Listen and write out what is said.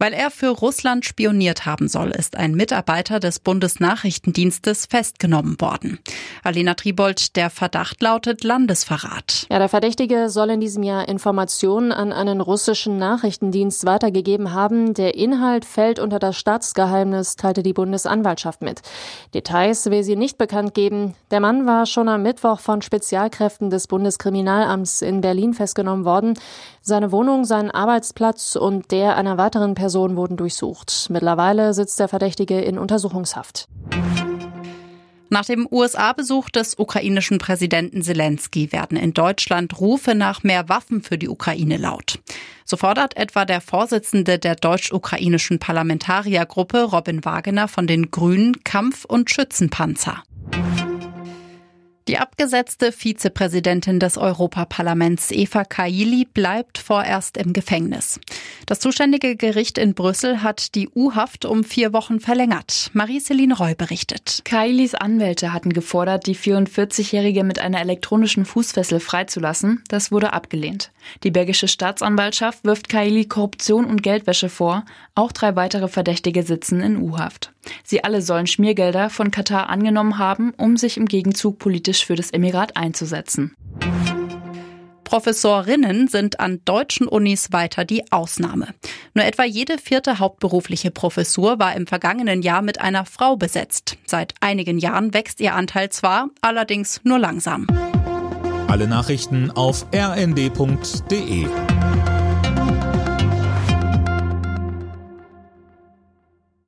Weil er für Russland spioniert haben soll, ist ein Mitarbeiter des Bundesnachrichtendienstes festgenommen worden. Alena Tribold, der Verdacht lautet Landesverrat. Ja, der Verdächtige soll in diesem Jahr Informationen an einen russischen Nachrichtendienst weitergegeben haben. Der Inhalt fällt unter das Staatsgeheimnis, teilte die Bundesanwaltschaft mit. Details will sie nicht bekannt geben. Der Mann war schon am Mittwoch von Spezialkräften des Bundeskriminalamts in Berlin festgenommen worden. Seine Wohnung, sein Arbeitsplatz und der einer weiteren Person wurden durchsucht. Mittlerweile sitzt der Verdächtige in Untersuchungshaft. Nach dem USA-Besuch des ukrainischen Präsidenten Zelensky werden in Deutschland Rufe nach mehr Waffen für die Ukraine laut. So fordert etwa der Vorsitzende der deutsch-ukrainischen Parlamentariergruppe Robin Wagener von den Grünen Kampf- und Schützenpanzer. Die abgesetzte Vizepräsidentin des Europaparlaments Eva Kaili bleibt vorerst im Gefängnis. Das zuständige Gericht in Brüssel hat die U-Haft um vier Wochen verlängert. Marie-Céline Roy berichtet. Kailis Anwälte hatten gefordert, die 44-Jährige mit einer elektronischen Fußfessel freizulassen. Das wurde abgelehnt. Die belgische Staatsanwaltschaft wirft Kaili Korruption und Geldwäsche vor. Auch drei weitere Verdächtige sitzen in U-Haft. Sie alle sollen Schmiergelder von Katar angenommen haben, um sich im Gegenzug politisch für das Emirat einzusetzen. Professorinnen sind an deutschen Unis weiter die Ausnahme. Nur etwa jede vierte hauptberufliche Professur war im vergangenen Jahr mit einer Frau besetzt. Seit einigen Jahren wächst ihr Anteil zwar, allerdings nur langsam. Alle Nachrichten auf rnd.de